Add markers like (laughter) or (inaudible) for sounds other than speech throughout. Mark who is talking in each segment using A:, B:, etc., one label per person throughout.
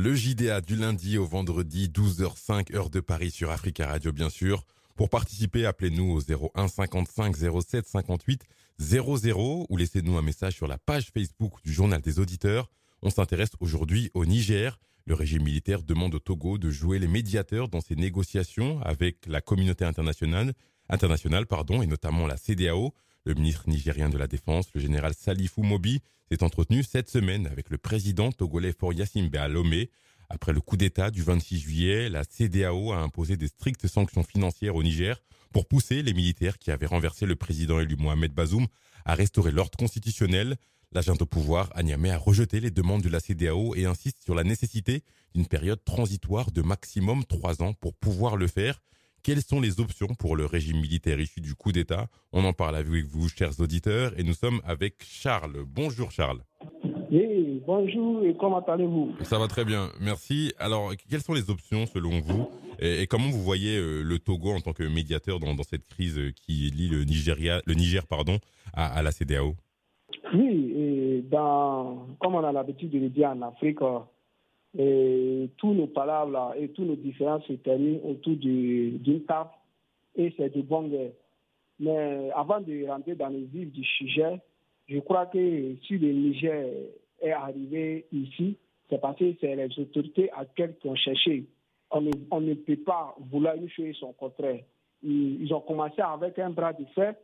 A: Le JDA du lundi au vendredi 12h05 heure de Paris sur Africa Radio bien sûr. Pour participer, appelez-nous au 01 55 07 58 00 ou laissez-nous un message sur la page Facebook du journal des auditeurs. On s'intéresse aujourd'hui au Niger. Le régime militaire demande au Togo de jouer les médiateurs dans ses négociations avec la communauté internationale, internationale pardon, et notamment la CDAO. Le ministre nigérien de la Défense, le général Salifou Mobi, s'est entretenu cette semaine avec le président togolais Faure Yassimbe Lomé. Après le coup d'État du 26 juillet, la CDAO a imposé des strictes sanctions financières au Niger pour pousser les militaires qui avaient renversé le président élu Mohamed Bazoum à restaurer l'ordre constitutionnel. L'agent au pouvoir à Niamey a rejeté les demandes de la CDAO et insiste sur la nécessité d'une période transitoire de maximum trois ans pour pouvoir le faire. Quelles sont les options pour le régime militaire issu du coup d'État? On en parle avec vous, chers auditeurs, et nous sommes avec Charles. Bonjour Charles.
B: Oui, bonjour et comment allez-vous?
A: Ça va très bien, merci. Alors, quelles sont les options selon vous? Et, comment vous voyez euh, le Togo en tant que médiateur dans, cette crise qui lie le, Nigeria, le Niger pardon, à la CDAO
B: oui, et dans, comme on a l'habitude de le dire en Afrique, et tous nos palabres et tous nos différences se terminent autour d'une table et c'est de bonne guerre. Mais avant de rentrer dans le vif du sujet, je crois que si le Niger est arrivé ici, c'est parce que c'est les autorités actuelles qui ont cherché. On ne, peut pas vouloir une chose son contraire. Ils, ont commencé avec un bras de fer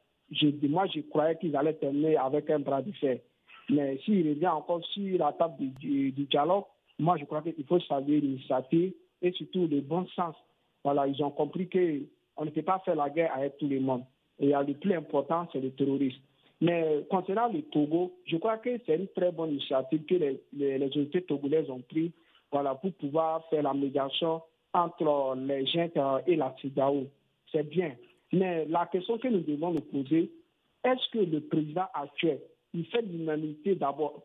B: moi, je croyais qu'ils allaient terminer avec un bras de fer. Mais s'il revient encore sur la table du, dialogue, moi, je crois qu'il faut saluer l'initiative et surtout le bon sens. Voilà, ils ont compris qu'on ne peut pas faire la guerre avec tout le monde. Et le plus important, c'est le terrorisme. Mais concernant le Togo, je crois que c'est une très bonne initiative que les, les, autorités togolaises ont prise voilà, pour pouvoir faire la médiation entre les gens et la CIDAO. C'est bien. Mais la question que nous devons nous poser, est-ce que le président actuel, il fait l'humanité d'abord,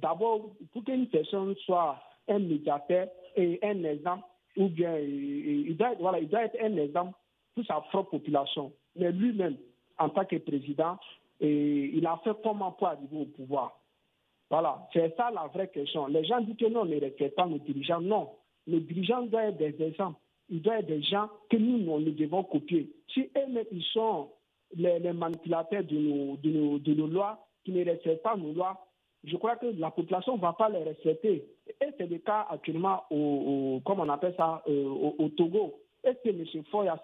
B: d'abord pour qu'une personne soit un médiateur et un exemple, ou bien il doit, voilà, il doit être un exemple pour sa propre population. Mais lui-même, en tant que président, il a fait comment pour arriver au pouvoir? Voilà, c'est ça la vraie question. Les gens disent que non, on ne respecte pas nos dirigeants. Non, nos dirigeants doivent être des exemples il doit y avoir des gens que nous, nous, devons copier. Si eux-mêmes, ils sont les, manipulateurs de nos, de, nos, lois, qui ne respectent pas nos lois, je crois que la population ne va pas les respecter. Et c'est le cas actuellement, au, comme on appelle ça, euh, au, Togo. Est-ce que M. Foy a,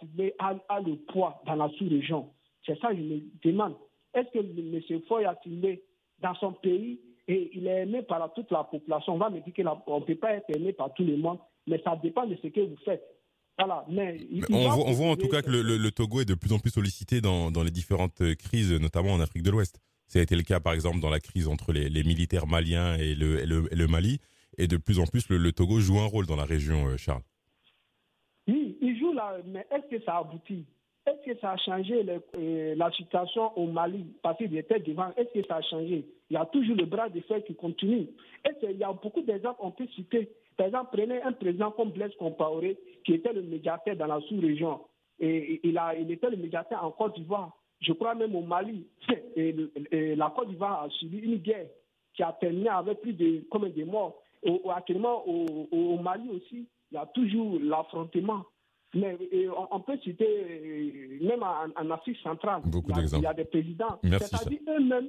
B: a, le poids dans la sous-région? C'est ça que je me demande. Est-ce que M. Foy a dans son pays et il est aimé par toute la population? On va me dire qu'on ne peut pas être aimé par tout le monde, mais ça dépend de ce que vous faites
A: mais on, voit, en tout cas que le, Togo est de plus en plus sollicité dans, les différentes crises, notamment en Afrique de l'Ouest. Ça a été le cas, par exemple, dans la crise entre les, militaires maliens et le, Mali. Et de plus en plus, le, Togo joue un rôle dans la région, euh, Charles.
B: Oui, il joue là, mais est-ce que ça aboutit? Est-ce que ça a changé euh, la situation au Mali? Parce qu'il était devant, est-ce que ça a changé? Il y a toujours le bras de fer qui continue. Est-ce qu'il y a beaucoup d'exemples, on peut citer par exemple, prenez un président comme Blaise Compaoré, qui était le médiateur dans la sous-région. Et il, a, il était le médiateur en Côte d'Ivoire. Je crois même au Mali. (laughs) Et, la Côte d'Ivoire a subi une guerre qui a terminé avec plus de combien de morts. actuellement, au, Mali aussi, il y a toujours l'affrontement. Mais on, peut citer, même en, Afrique centrale, il y, a, des présidents. C'est-à-dire eux-mêmes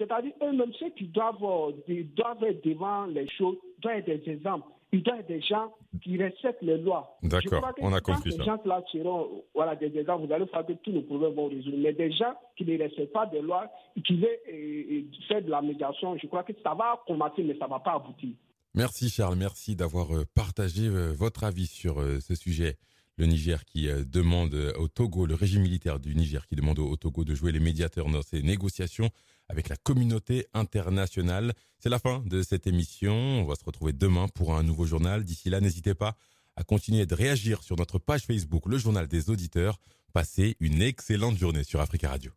B: c'est-à-dire eux-mêmes, ceux qui doivent, doivent être devant les choses, doivent être des exemples. Ils doivent être des gens qui respectent les lois.
A: D'accord, on a compris
B: ça. Ces gens-là seront voilà, des exemples, vous allez faire que tous nos problèmes vont résoudre. Mais des gens qui ne respectent pas des lois, qui veulent faire de la médiation, je crois que ça va commencer, mais ça ne va pas aboutir.
A: Merci Charles, merci d'avoir euh, partagé euh, votre avis sur euh, ce sujet le Niger qui euh, demande au Togo, le régime militaire du Niger qui demande au Togo de jouer les médiateurs dans ces négociations avec la communauté internationale. C'est la fin de cette émission. On va se retrouver demain pour un nouveau journal. D'ici là, n'hésitez pas à continuer de réagir sur notre page Facebook, le journal des auditeurs. Passez une excellente journée sur Africa Radio.